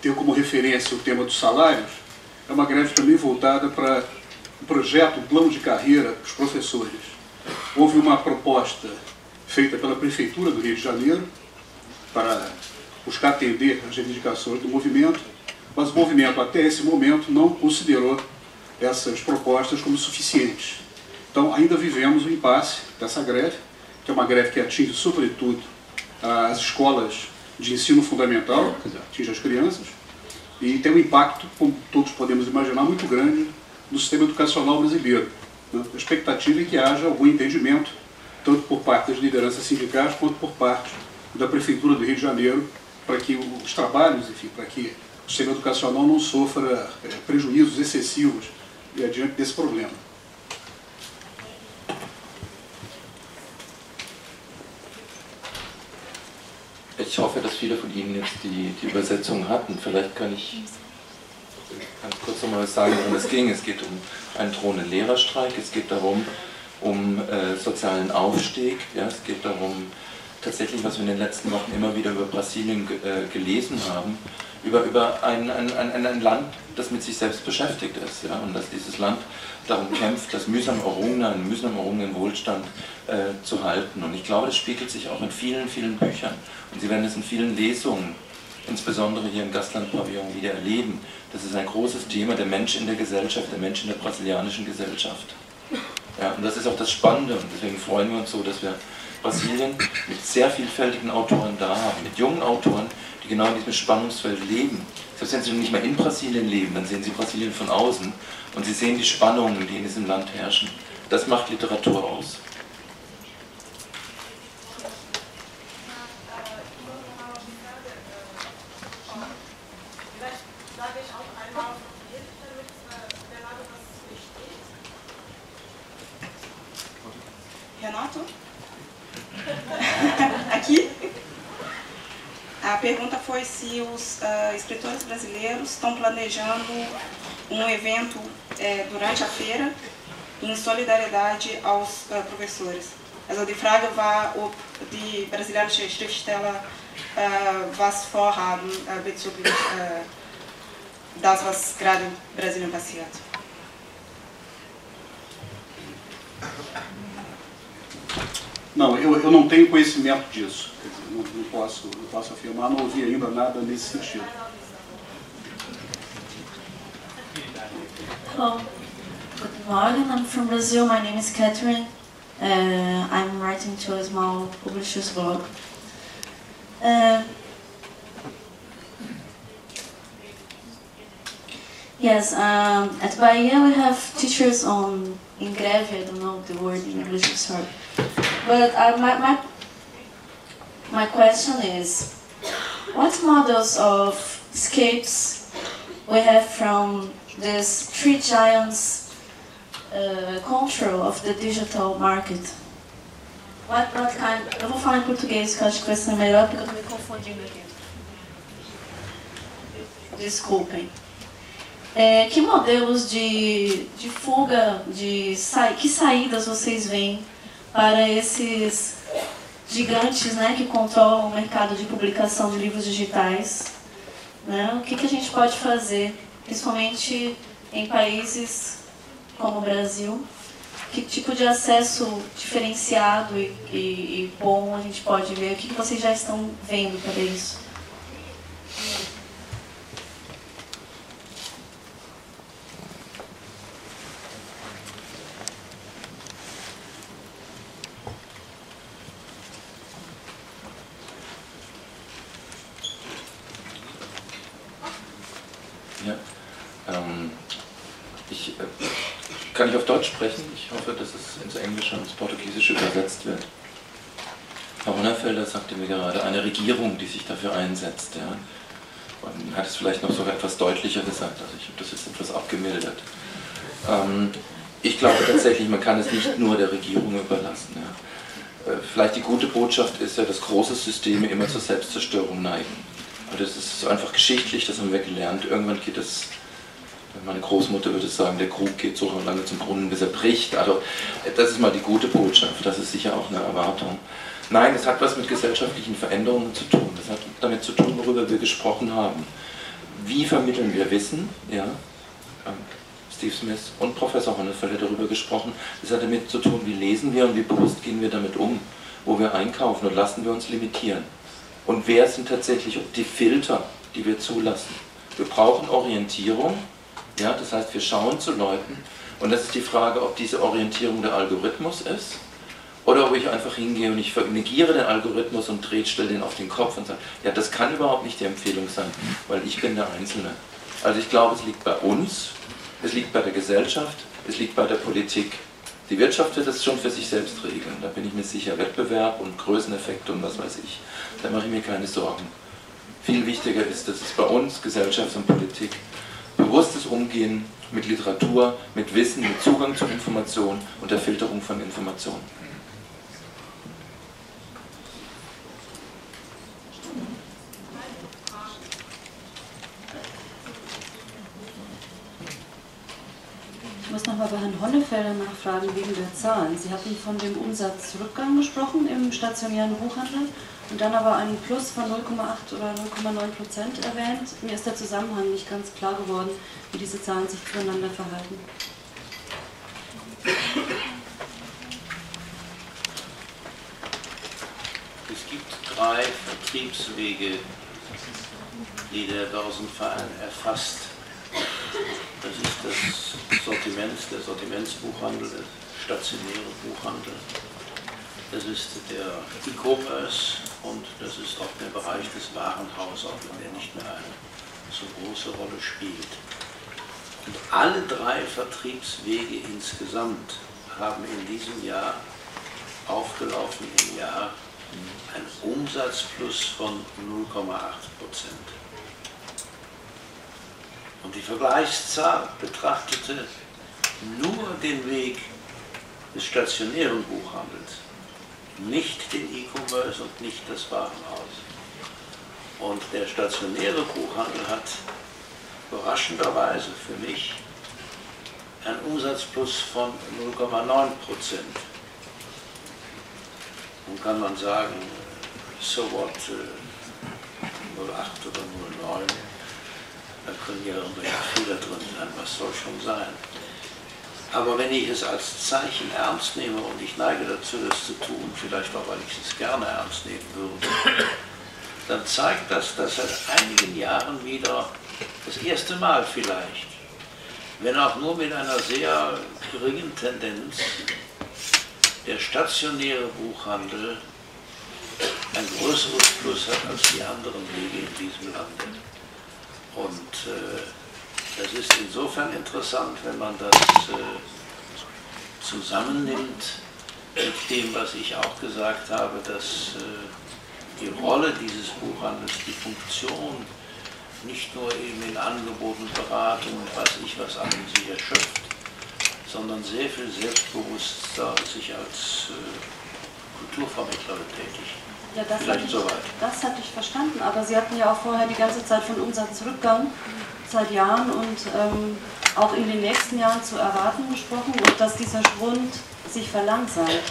ter como referência o tema dos salários, é uma greve também voltada para o projeto, o plano de carreira dos professores. Houve uma proposta feita pela Prefeitura do Rio de Janeiro para buscar atender as reivindicações do movimento, mas o movimento até esse momento não considerou essas propostas como suficientes. Então ainda vivemos o impasse dessa greve, que é uma greve que atinge sobretudo as escolas de ensino fundamental, atinge as crianças, e tem um impacto, como todos podemos imaginar, muito grande no sistema educacional brasileiro. Né? A expectativa é que haja algum entendimento, tanto por parte das lideranças sindicais, quanto por parte da Prefeitura do Rio de Janeiro, para que os trabalhos, enfim, para que o sistema educacional não sofra é, prejuízos excessivos diante desse problema. Ich hoffe, dass viele von Ihnen jetzt die, die Übersetzung hatten. Vielleicht kann ich ganz kurz nochmal was sagen, worum es ging. Es geht um einen drohenden Lehrerstreik, es geht darum, um äh, sozialen Aufstieg, ja, es geht darum, tatsächlich, was wir in den letzten Wochen immer wieder über Brasilien äh, gelesen haben, über, über ein, ein, ein, ein Land, das mit sich selbst beschäftigt ist ja, und dass dieses Land darum kämpft, das mühsam errungenen, mühsam errungenen Wohlstand äh, zu halten. Und ich glaube, das spiegelt sich auch in vielen, vielen Büchern. Und Sie werden es in vielen Lesungen, insbesondere hier im Gastlandpavillon, wieder erleben. Das ist ein großes Thema, der Mensch in der Gesellschaft, der Mensch in der brasilianischen Gesellschaft. Ja, und das ist auch das Spannende und deswegen freuen wir uns so, dass wir Brasilien mit sehr vielfältigen Autoren da haben, mit jungen Autoren, die genau in diesem Spannungsfeld leben. Selbst wenn sie nicht mehr in Brasilien leben, dann sehen sie Brasilien von außen und sie sehen die Spannungen, die in diesem Land herrschen. Das macht Literatur aus. Um evento uh, durante a feira em solidariedade aos uh, professores. Also die Frage war, ob die brasilianische Schriftsteller was vorhaben bezüglich das, was gerade in Brasilien passiert. Não, eu, eu não tenho conhecimento disso. Não, não, posso, não posso afirmar, não ouvi ainda nada nesse sentido. Hello, good morning. I'm from Brazil. My name is Catherine. Uh, I'm writing to a small publisher's blog. Uh, yes, um, at Bahia we have teachers on in greve. I don't know the word in English, sorry. But uh, my, my, my question is, what models of escapes we have from this three giants uh, control of the digital market? What, what kind, eu vou falar em português que eu acho que vai ser melhor porque eu estou me confundindo aqui. Desculpem. É, que modelos de, de fuga, de sa que saídas vocês veem para esses gigantes né, que controlam o mercado de publicação de livros digitais. Né? O que, que a gente pode fazer, principalmente em países como o Brasil? Que tipo de acesso diferenciado e, e, e bom a gente pode ver? O que, que vocês já estão vendo para isso? Deutsch sprechen? Ich hoffe, dass es ins Englische und ins Portugiesische übersetzt wird. Herr Honnerfelder sagte mir gerade, eine Regierung, die sich dafür einsetzt. Ja. Und hat es vielleicht noch sogar etwas deutlicher gesagt, also ich habe das jetzt etwas abgemildert. Ähm, ich glaube tatsächlich, man kann es nicht nur der Regierung überlassen. Ja. Äh, vielleicht die gute Botschaft ist ja, dass große Systeme immer zur Selbstzerstörung neigen. Und das ist einfach geschichtlich, das haben wir gelernt. Irgendwann geht es meine Großmutter würde sagen, der Krug geht so lange zum Brunnen, bis er bricht. Also das ist mal die gute Botschaft, das ist sicher auch eine Erwartung. Nein, es hat was mit gesellschaftlichen Veränderungen zu tun. Das hat damit zu tun, worüber wir gesprochen haben. Wie vermitteln wir Wissen? Ja, ähm, Steve Smith und Professor Honnefeld hat darüber gesprochen. Das hat damit zu tun, wie lesen wir und wie bewusst gehen wir damit um, wo wir einkaufen und lassen wir uns limitieren. Und wer sind tatsächlich die Filter, die wir zulassen? Wir brauchen Orientierung, ja, das heißt, wir schauen zu Leuten und das ist die Frage, ob diese Orientierung der Algorithmus ist oder ob ich einfach hingehe und ich negiere den Algorithmus und drehe, stelle den auf den Kopf und sage, ja, das kann überhaupt nicht die Empfehlung sein, weil ich bin der Einzelne. Also ich glaube, es liegt bei uns, es liegt bei der Gesellschaft, es liegt bei der Politik. Die Wirtschaft wird das schon für sich selbst regeln, da bin ich mir sicher. Wettbewerb und Größeneffekte und was weiß ich, da mache ich mir keine Sorgen. Viel wichtiger ist, dass es bei uns, Gesellschaft und Politik, bewusstes Umgehen mit Literatur, mit Wissen, mit Zugang zu Informationen und der Filterung von Informationen. Ich muss nochmal bei Herrn Honnefelder nachfragen wegen der Zahlen. Sie hatten von dem Umsatzrückgang gesprochen im stationären Buchhandel und dann aber einen Plus von 0,8 oder 0,9 Prozent erwähnt. Mir ist der Zusammenhang nicht ganz klar geworden, wie diese Zahlen sich zueinander verhalten. Es gibt drei Vertriebswege, die der Börsenverein erfasst. Das ist das Sortiment, der Sortimentsbuchhandel, der stationäre Buchhandel das ist der E-Commerce und das ist auch der Bereich des Warenhauses, der nicht mehr eine so große Rolle spielt. Und alle drei Vertriebswege insgesamt haben in diesem Jahr aufgelaufen im Jahr ein Umsatzplus von 0,8 Prozent. Und die Vergleichszahl betrachtete nur den Weg des stationären Buchhandels nicht den E-Commerce und nicht das Warenhaus. Und der stationäre Buchhandel hat überraschenderweise für mich einen Umsatzplus von 0,9 Prozent. Nun kann man sagen, so what, 08 oder 09, da können ja irgendwelche Fehler drin sein, was soll schon sein. Aber wenn ich es als Zeichen ernst nehme, und ich neige dazu, das zu tun, vielleicht auch, weil ich es gerne ernst nehmen würde, dann zeigt das, dass seit einigen Jahren wieder, das erste Mal vielleicht, wenn auch nur mit einer sehr geringen Tendenz, der stationäre Buchhandel ein größeres Plus hat als die anderen Wege in diesem Lande. Und äh, das ist insofern interessant, wenn man das äh, zusammennimmt mit dem, was ich auch gesagt habe, dass äh, die Rolle dieses Buchhandels, die Funktion, nicht nur eben in Angeboten, Beratung und weiß ich was an sich erschöpft, sondern sehr viel selbstbewusster sich als äh, Kulturvermittler betätigt. Ja, das Vielleicht soweit. Das hatte ich verstanden, aber Sie hatten ja auch vorher die ganze Zeit von Umsatzrückgang seit Jahren und ähm, auch in den nächsten Jahren zu erwarten gesprochen und dass dieser Schwund sich verlangsamt.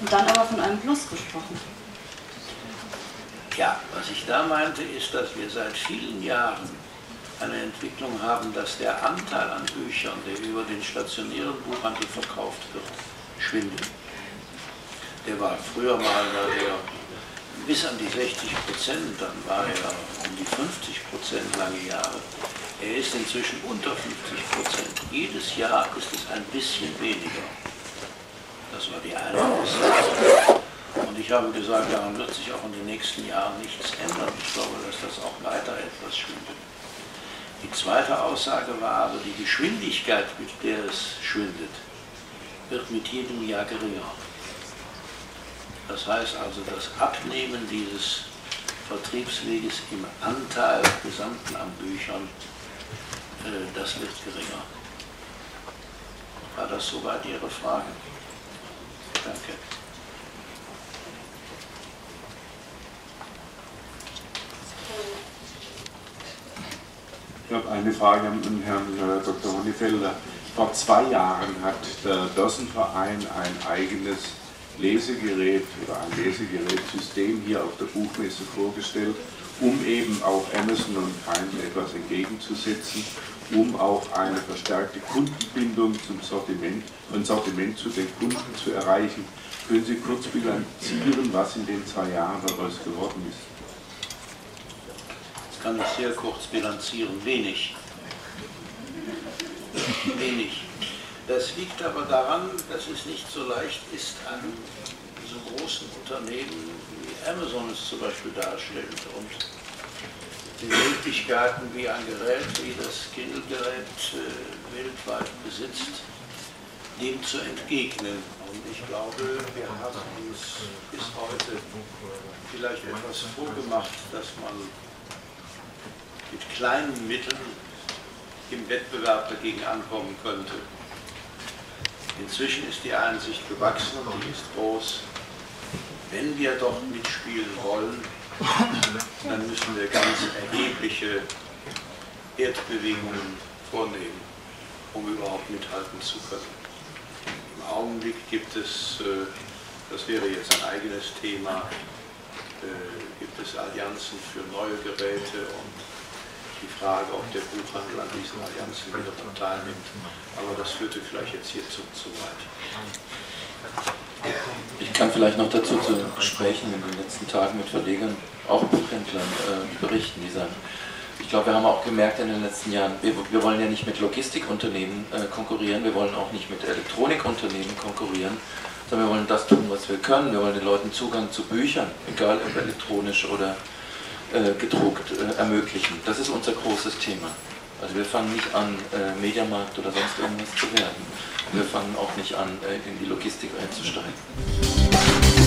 Und dann aber von einem Plus gesprochen. Ja, was ich da meinte, ist, dass wir seit vielen Jahren eine Entwicklung haben, dass der Anteil an Büchern, der über den stationären Buchhandel verkauft wird, schwindet. Der war früher mal, war der bis an die 60 Prozent, dann war er um die 50 Prozent lange Jahre. Er ist inzwischen unter 50 Prozent. Jedes Jahr ist es ein bisschen weniger. Das war die eine Aussage. Und ich habe gesagt, daran wird sich auch in den nächsten Jahren nichts ändern. Ich glaube, dass das auch weiter etwas schwindet. Die zweite Aussage war aber, die Geschwindigkeit, mit der es schwindet, wird mit jedem Jahr geringer. Das heißt also, das Abnehmen dieses Vertriebsweges im Anteil gesamten an Büchern, das wird geringer. War das soweit Ihre Frage? Danke. Ich habe eine Frage an Herrn äh, Dr. Honefelder. Vor zwei Jahren hat der Dossenverein ein eigenes Lesegerät oder ein Lesegerätsystem hier auf der Buchmesse vorgestellt, um eben auch Amazon und Kindle etwas entgegenzusetzen, um auch eine verstärkte Kundenbindung zum Sortiment, ein Sortiment zu den Kunden zu erreichen. Können Sie kurz bilanzieren, was in den zwei Jahren daraus geworden ist? Das kann ich sehr kurz bilanzieren. Wenig. Wenig. Das liegt aber daran, dass es nicht so leicht ist, einem so großen Unternehmen wie Amazon es zum Beispiel darstellt und die Möglichkeiten, wie ein Gerät wie das Kindle-Gerät äh, weltweit besitzt, dem zu entgegnen. Und ich glaube, wir haben uns bis heute vielleicht etwas vorgemacht, dass man mit kleinen Mitteln im Wettbewerb dagegen ankommen könnte. Inzwischen ist die Einsicht gewachsen und die ist groß. Wenn wir doch mitspielen wollen, dann müssen wir ganz erhebliche Erdbewegungen vornehmen, um überhaupt mithalten zu können. Im Augenblick gibt es, äh, das wäre jetzt ein eigenes Thema, äh, gibt es Allianzen für neue Geräte und die Frage, ob der Buchhandel an diesen Allianzen wieder teilnimmt. Aber das führte vielleicht jetzt hierzu zu weit. Ich kann vielleicht noch dazu zu Gesprächen in den letzten Tagen mit Verlegern, auch Buchhändlern äh, berichten, die sagen, ich glaube, wir haben auch gemerkt in den letzten Jahren, wir, wir wollen ja nicht mit Logistikunternehmen äh, konkurrieren, wir wollen auch nicht mit Elektronikunternehmen konkurrieren, sondern wir wollen das tun, was wir können. Wir wollen den Leuten Zugang zu Büchern, egal ob elektronisch oder äh, gedruckt, äh, ermöglichen. Das ist unser großes Thema. Also wir fangen nicht an, äh, Mediamarkt oder sonst irgendwas zu werden. Wir fangen auch nicht an, äh, in die Logistik einzusteigen.